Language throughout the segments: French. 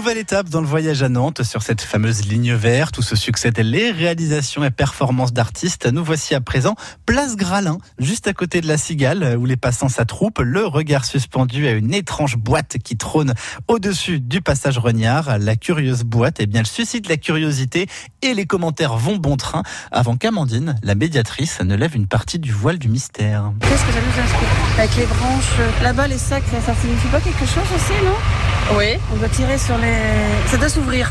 Nouvelle étape dans le voyage à Nantes sur cette fameuse ligne verte où se succèdent les réalisations et performances d'artistes. Nous voici à présent place Gralin, juste à côté de la Cigale, où les passants s'attroupent, le regard suspendu à une étrange boîte qui trône au-dessus du passage Regnard. La curieuse boîte, eh bien, elle suscite la curiosité et les commentaires vont bon train avant qu'Amandine, la médiatrice, ne lève une partie du voile du mystère. Qu'est-ce que ça nous inspire? Avec les branches, là-bas les sacs, ça, ça signifie pas quelque chose aussi, non? Oui. On doit tirer sur les. Ça doit s'ouvrir.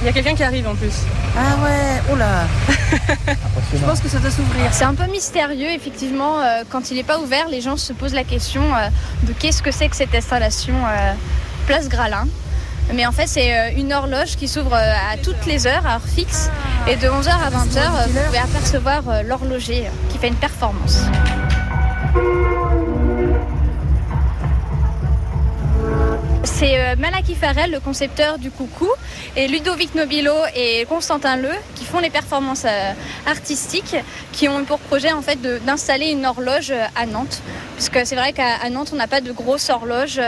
Il y a, quelqu'un qui arrive en plus. Ah ouais, oh là Je pense que ça doit s'ouvrir. C'est un peu mystérieux, effectivement. euh, quand il n'est pas ouvert, les gens se posent la question euh, de qu'est-ce que c'est que cette installation euh, Place Gralin. Mais en fait, c'est une horloge qui s'ouvre à toutes les heures, à heure fixe. Et de 11h à 20h, euh, vous pouvez apercevoir l'horloger qui fait une performance. C'est euh, Malaki Farel, le concepteur du coucou, et Ludovic Nobilo et Constantin Leu qui font les performances euh, artistiques, qui ont pour projet en fait d'installer une horloge euh, à Nantes. Puisque c'est vrai qu'à Nantes, on n'a pas de grosse horloge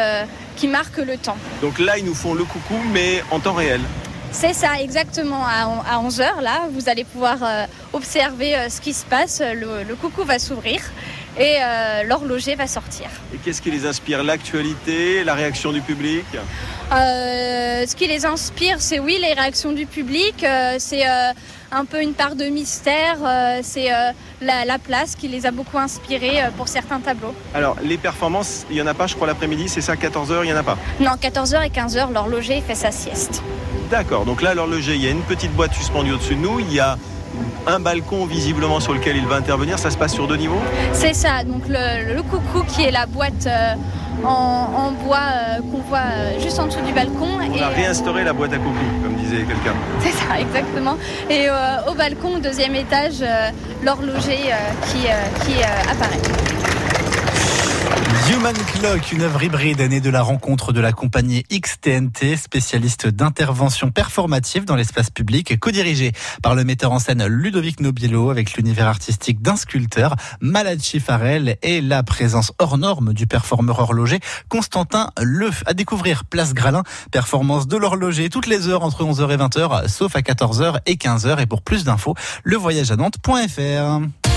qui marque le temps. Donc là, ils nous font le coucou, mais en temps réel. C'est ça, exactement. À 11h, là, vous allez pouvoir euh, observer euh, ce qui se passe. Le, le coucou va s'ouvrir et euh, l'horloger va sortir. Et qu'est-ce qui les inspire? L'actualité, la réaction du public? Euh, ce qui les inspire, c'est oui, les réactions du public, euh, c'est euh, un peu une part de mystère, euh, c'est euh, la, la place qui les a beaucoup inspirés euh, pour certains tableaux. Alors, les performances, il n'y en a pas, je crois, l'après-midi, c'est ça, 14h, il n'y en a pas? Non, 14h et 15h, l'horloger fait sa sieste. D'accord, donc là, l'horloger, il y a une petite boîte suspendue au-dessus de nous, il y a un balcon visiblement sur lequel il va intervenir, ça se passe sur deux niveaux C'est ça, donc le, le coucou qui est la boîte euh, en, en bois euh, qu'on voit euh, juste en dessous du balcon. On et, a réinstauré la boîte à coucou, comme disait quelqu'un. C'est ça, exactement. Et au balcon, au deuxième étage, l'horloger qui, qui apparaît. Human Clock, une œuvre hybride née de la rencontre de la compagnie XTNT, spécialiste d'intervention performative dans l'espace public, co-dirigée par le metteur en scène Ludovic Nobilo avec l'univers artistique d'un sculpteur, Malachi Farel et la présence hors norme du performeur horloger Constantin Le. À découvrir Place Gralin, performance de l'horloger toutes les heures entre 11h et 20h, sauf à 14h et 15h. Et pour plus d'infos, levoyageanantes.fr.